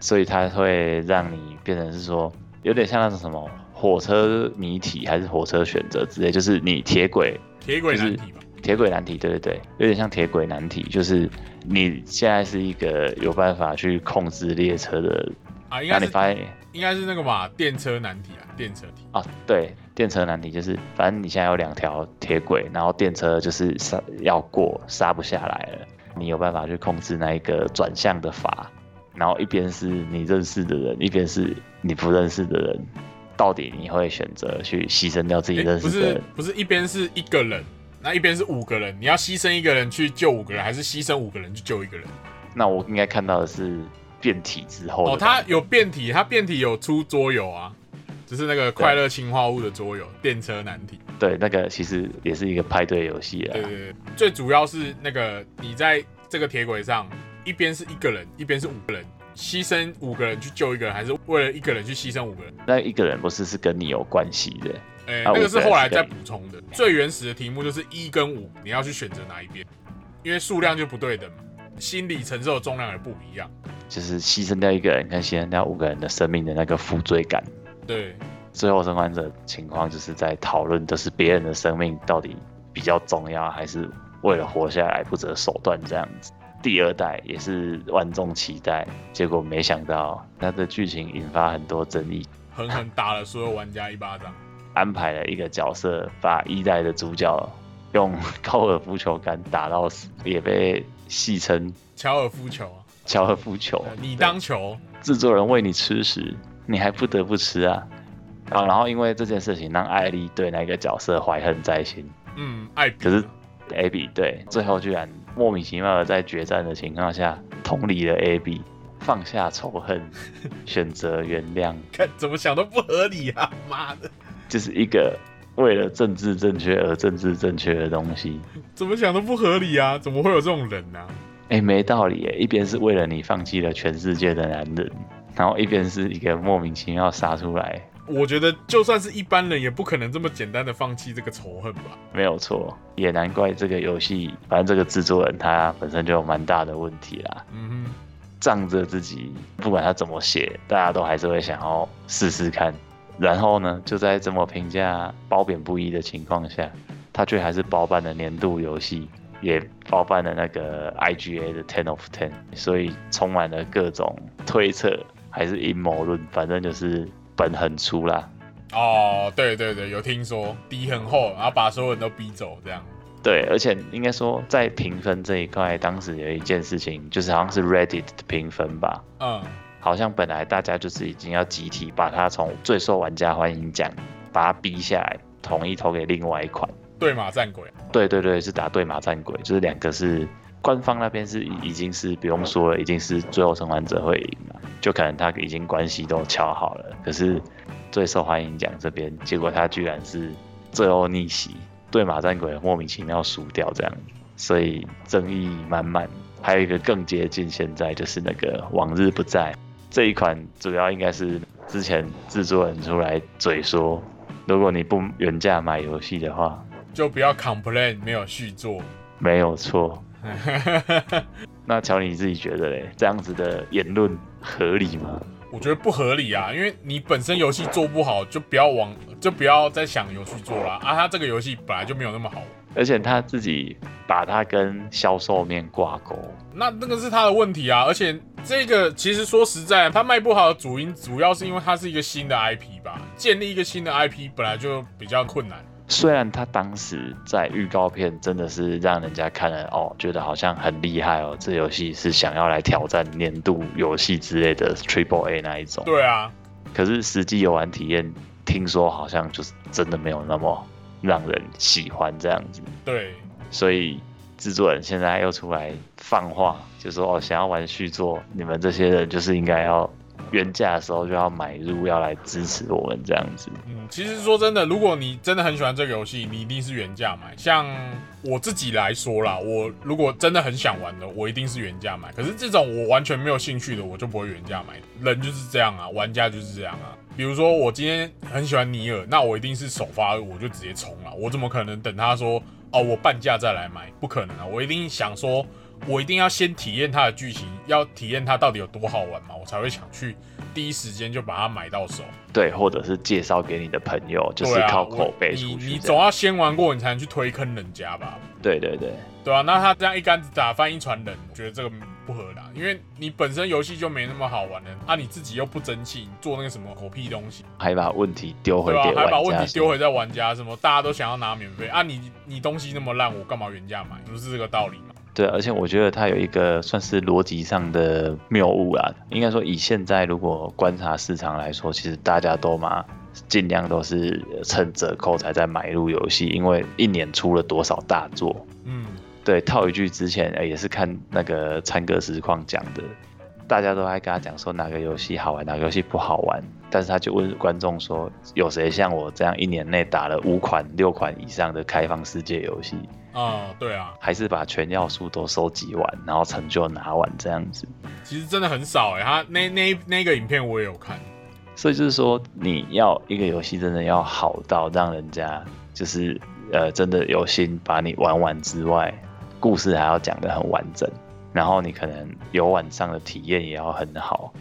所以它会让你变成是说，有点像那种什么。火车谜题还是火车选择之类，就是你铁轨，铁轨难题吧？铁轨难题，对对对，有点像铁轨难题，就是你现在是一个有办法去控制列车的啊，应该你发现应该是那个嘛，电车难题啊，电车题啊，对，电车难题就是，反正你现在有两条铁轨，然后电车就是刹要过，刹不下来了，你有办法去控制那一个转向的阀，然后一边是你认识的人，一边是你不认识的人，到底你会选择去牺牲掉自己认识的人？不是一边是一个人，那一边是五个人，你要牺牲一个人去救五个人，还是牺牲五个人去救一个人？那我应该看到的是变体之后哦，它有变体，它变体有出桌游啊，就是那个快乐氰化物的桌游，电车难题。对那个其实也是一个派对游戏啊。对对对，最主要是那个你在这个铁轨上，一边是一个人，一边是五个人，牺牲五个人去救一个人，还是为了一个人去牺牲五个人？那一个人不是是跟你有关系的，诶、啊那个是后来再补充的。最原始的题目就是一跟五，你要去选择哪一边，因为数量就不对等嘛，心理承受的重量也不一样。就是牺牲掉一个人跟牺牲掉五个人的生命的那个负罪感。对，最后生还者情况就是在讨论，就是别人的生命到底比较重要，还是为了活下来不择手段这样子。第二代也是万众期待，结果没想到它的剧情引发很多争议，狠狠打了所有玩家一巴掌。安排了一个角色把一代的主角用高尔夫球杆打到死，也被戏称乔尔夫球啊，高尔夫球呃。你当球，制作人喂你吃食，你还不得不吃啊。啊，然后因为这件事情让艾丽对那个角色怀恨在心，嗯，艾比可是 Abby 对最后居然莫名其妙的在决战的情况下同理了 Abby，放下仇恨，选择原谅，看怎么想都不合理啊！妈的，就是一个为了政治正确而政治正确的东西。怎么想都不合理啊！怎么会有这种人呢、哎，没道理耶！一边是为了你放弃了全世界的男人，然后一边是一个莫名其妙杀出来，我觉得就算是一般人，也不可能这么简单的放弃这个仇恨吧？没有错，也难怪这个游戏，反正这个制作人他本身就有蛮大的问题啦。嗯仗着自己不管他怎么写，大家都还是会想要试试看。然后呢，就在这么评价褒贬不一的情况下，他却还是包办了年度游戏，也包办了那个 IGA 的 Ten of Ten，所以充满了各种推测还是阴谋论，反正就是本很粗啦。哦，对对对，有听说底很厚，然后把所有人都逼走，这样。对，而且应该说在评分这一块，当时有一件事情，就是好像是 Reddit 的评分吧，嗯，好像本来大家就是已经要集体把它从最受玩家欢迎奖把它逼下来，统一投给另外一款。对马战鬼，对对对，是打对马战鬼，就是两个是官方那边是已已经是不用说了，已经是最后生还者会赢了，就可能他已经关系都敲好了。可是最受欢迎奖这边，结果他居然是最后逆袭，对马战鬼莫名其妙输掉这样，所以争议满满。还有一个更接近现在就是那个往日不在这一款，主要应该是之前制作人出来嘴说，如果你不原价买游戏的话，就不要 complain 没有续作。没有错。那乔，你自己觉得嘞？这样子的言论合理吗？我觉得不合理啊，因为你本身游戏做不好，就不要往，就不要再想游戏做了。啊，他这个游戏本来就没有那么好，而且他自己把它跟销售面挂钩，那那个是他的问题啊。而且这个其实说实在，他卖不好的主因主要是因为它是一个新的 IP 吧，建立一个新的 IP 本来就比较困难。虽然他当时在预告片真的是让人家看了哦，觉得好像很厉害哦，这游戏是想要来挑战年度游戏之类的 Triple A 那一种。对啊，可是实际游玩体验，听说好像就是真的没有那么让人喜欢这样子。对，所以制作人现在又出来放话，就说哦，想要玩续作，你们这些人就是应该要原价的时候就要买入，要来支持我们这样子。嗯，其实说真的，如果你真的很喜欢这个游戏，你一定是原价买。像我自己来说啦，我如果真的很想玩的，我一定是原价买。可是这种我完全没有兴趣的，我就不会原价买。人就是这样啊，玩家就是这样啊。比如说我今天很喜欢尼尔，那我一定是首发我就直接冲了，我怎么可能等他说哦我半价再来买？不可能啊！我一定想说，我一定要先体验它的剧情，要体验它到底有多好玩嘛，我才会想去第一时间就把它买到手。对，或者是介绍给你的朋友，就是靠口碑你。你总要先玩过，你才能去推坑人家吧？对对对，对啊，那他这样一竿子打翻一船人，我觉得这个不合啦，因为你本身游戏就没那么好玩了，啊，你自己又不争气，你做那个什么狗屁东西，还把问题丢回对吧、给玩家。还把问题丢回在玩家，什么大家都想要拿免费啊你，你东西那么烂，我干嘛原价买？不是这个道理吗？对，而且我觉得它有一个算是逻辑上的谬误啦。应该说，以现在如果观察市场来说，其实大家都嘛尽量都是趁折扣才在买入游戏，因为一年出了多少大作。嗯，对，套一句之前呃也是看那个参哥实况讲的，大家都在跟他讲说哪个游戏好玩，哪个游戏不好玩，但是他就问观众说，有谁像我这样一年内打了五款、六款以上的开放世界游戏？啊、对啊，还是把全要素都收集完，然后成就拿完这样子。其实真的很少哎、他那那那个影片我也有看，所以就是说，你要一个游戏真的要好到让人家就是呃真的有心把你玩完之外，故事还要讲得很完整，然后你可能游晚上的体验也要很好，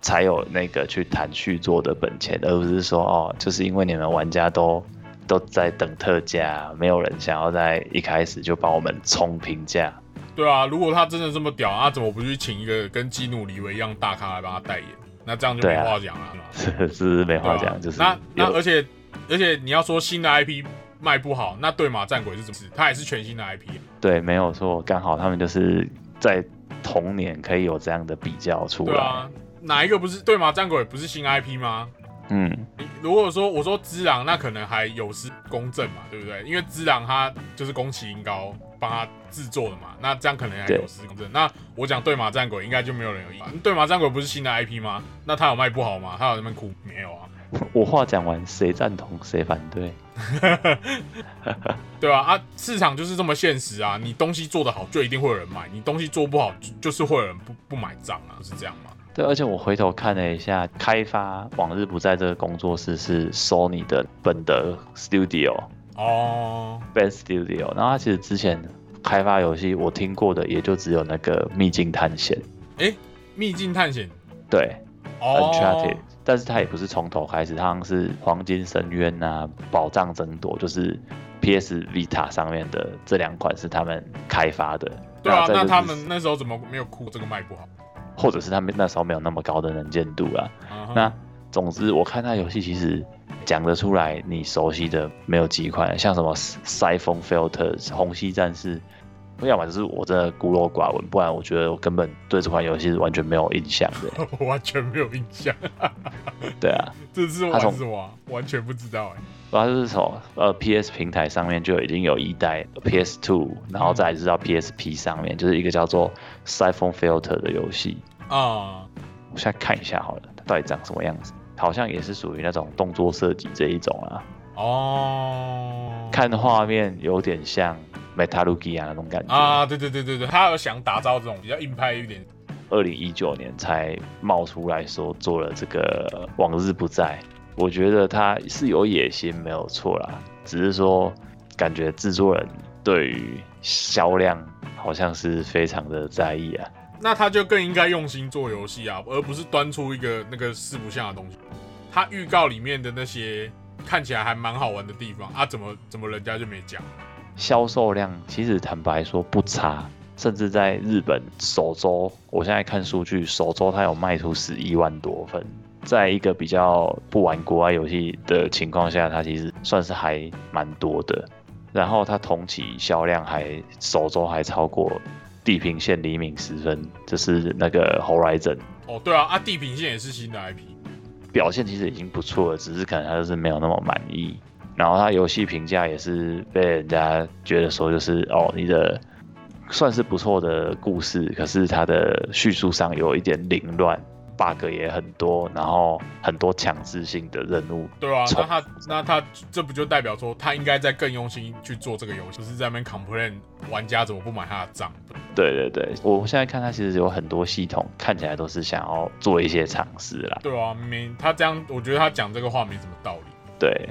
才有那个去谈续作的本钱，而不是说哦，就是因为你们玩家都都在等特价，没有人想要在一开始就帮我们冲评价。对啊，如果他真的这么屌，他怎么不去请一个跟基努里维一样大咖来帮他代言？那这样就没话讲了，是是是没话讲，就是那那而且而且你要说新的 IP 卖不好，那对马战鬼是怎么事？它也是全新的 IP，对，没有错，刚好他们就是在同年可以有这样的比较出来。对啊，哪一个不是对马战鬼不是新 IP 吗？嗯，如果说我说之狼，那可能还有失公正嘛，对不对？因为之狼他就是宫崎英高帮他制作的嘛，那这样可能还有失公正。那我讲对马战鬼，应该就没有人有意见。对马战鬼不是新的 IP 吗？那他有卖不好吗？他有那么哭没有啊？我话讲完，谁赞同谁反对？对啊，啊，市场就是这么现实啊！你东西做得好，就一定会有人买；你东西做不好，就就是会有人不不买账啊，是这样吗？对，而且我回头看了一下，开发《往日不在》这个工作室是 Sony 的本德 Studio 哦，Ben Studio，然后他其实之前开发游戏我听过的也就只有那个《秘境探险》，秘境探险对哦，Uncharted，但是他也不是从头开始，他好像是黄金深渊啊、宝藏争夺，就是 PS Vita 上面的这两款是他们开发的。对啊，那他们那时候怎么没有哭这个卖不好？或者是他们那时候没有那么高的能见度啦。嗯哼那总之，我看他游戏其实讲得出来，你熟悉的没有几款，像什么 Siphon Filter、红溪战士，要么就是我真的孤陋寡闻，不然我觉得我根本对这款游戏是完全没有印象的。我完全没有印象，对啊，这是他从玩什么啊？完全不知道哎、然后就是从呃 PS 平台上面就已经有一代 PS Two，然后再来就是到 PSP 上面，就是一个叫做 Siphon Filter 的游戏。啊、我现在看一下好了，它到底长什么样子？好像也是属于那种动作设计这一种啊。哦，看画面有点像 Metal Gear 那种感觉。啊，对对对对对，他有想打造这种比较硬派一点，二零一九年才冒出来说做了这个《往日不在》，我觉得他是有野心，没有错啦。只是说，感觉制作人对于销量好像是非常的在意啊。那他就更应该用心做游戏啊，而不是端出一个那个四不像的东西。他预告里面的那些看起来还蛮好玩的地方啊，怎么怎么人家就没讲？销售量其实坦白说不差，甚至在日本首周，我现在看数据，首周它有卖出十一万多份。在一个比较不玩国外游戏的情况下，它其实算是还蛮多的。然后它同期销量还首周还超过《地平线：黎明时分》，就是那个 Horizon 哦，对啊，啊，地平线也是新的 IP，表现其实已经不错了，只是可能他就是没有那么满意。然后他游戏评价也是被人家觉得说，就是哦，你的算是不错的故事，可是他的叙述上有一点凌乱，bug 也很多，然后很多强制性的任务。对啊，那他那他这不就代表说他应该在更用心去做这个游戏，不是在那边 complain 玩家怎么不买他的账？对对对，我现在看他其实有很多系统，看起来都是想要做一些尝试啦。对啊，没他这样，我觉得他讲这个话没什么道理。对，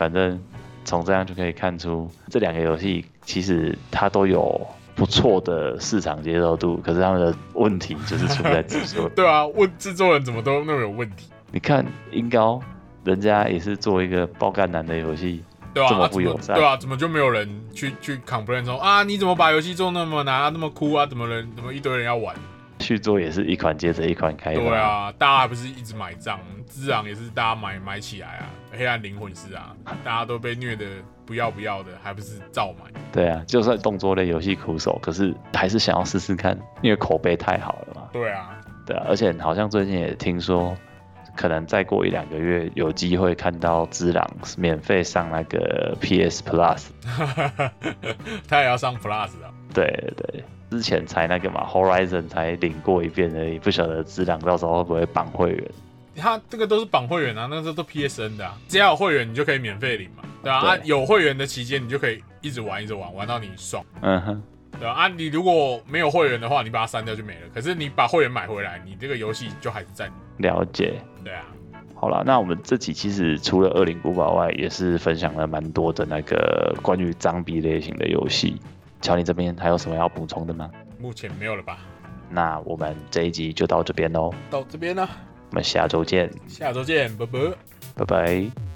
反正从这样就可以看出，这两个游戏其实它都有不错的市场接受度，可是他们的问题就是出在制作。对啊，问制作人怎么都那么有问题，你看音高，人家也是做一个爆肝男的游戏，对啊，这么不友善对啊，怎么就没有人去去 complain 说啊，你怎么把游戏做那么难啊，那么哭啊，怎么人怎么一堆人要玩？续作也是一款接着一款开发。对，啊，大家还不是一直买账，之昂也是大家买买起来啊，黑暗灵魂是啊，大家都被虐的不要不要的，还不是照买。对啊，就算动作类游戏苦手，可是还是想要试试看，因为口碑太好了嘛。对啊，对啊，而且好像最近也听说，可能再过一两个月有机会看到《之狼》免费上那个 PS Plus。他也要上 Plus 啊。对对对，之前才那个嘛，Horizon 才领过一遍而已，不晓得《质量》到时候会不会绑会员。他这个都是绑会员啊，那时候都 PSN 的、啊，只要有会员你就可以免费领嘛，对啊，有会员的期间你就可以一直玩一直玩，玩到你爽，嗯哼，对啊，啊你如果没有会员的话，你把它删掉就没了。可是你把会员买回来，你这个游戏就还是在你，了解。对啊，好了，那我们这期其实除了《恶灵古堡》外，也是分享了蛮多的那个关于脏逼类型的游戏。乔，你这边还有什么要补充的吗？目前没有了吧？那我们这一集就到这边喽，到这边呢，我们下周见，下周见，拜拜。拜拜。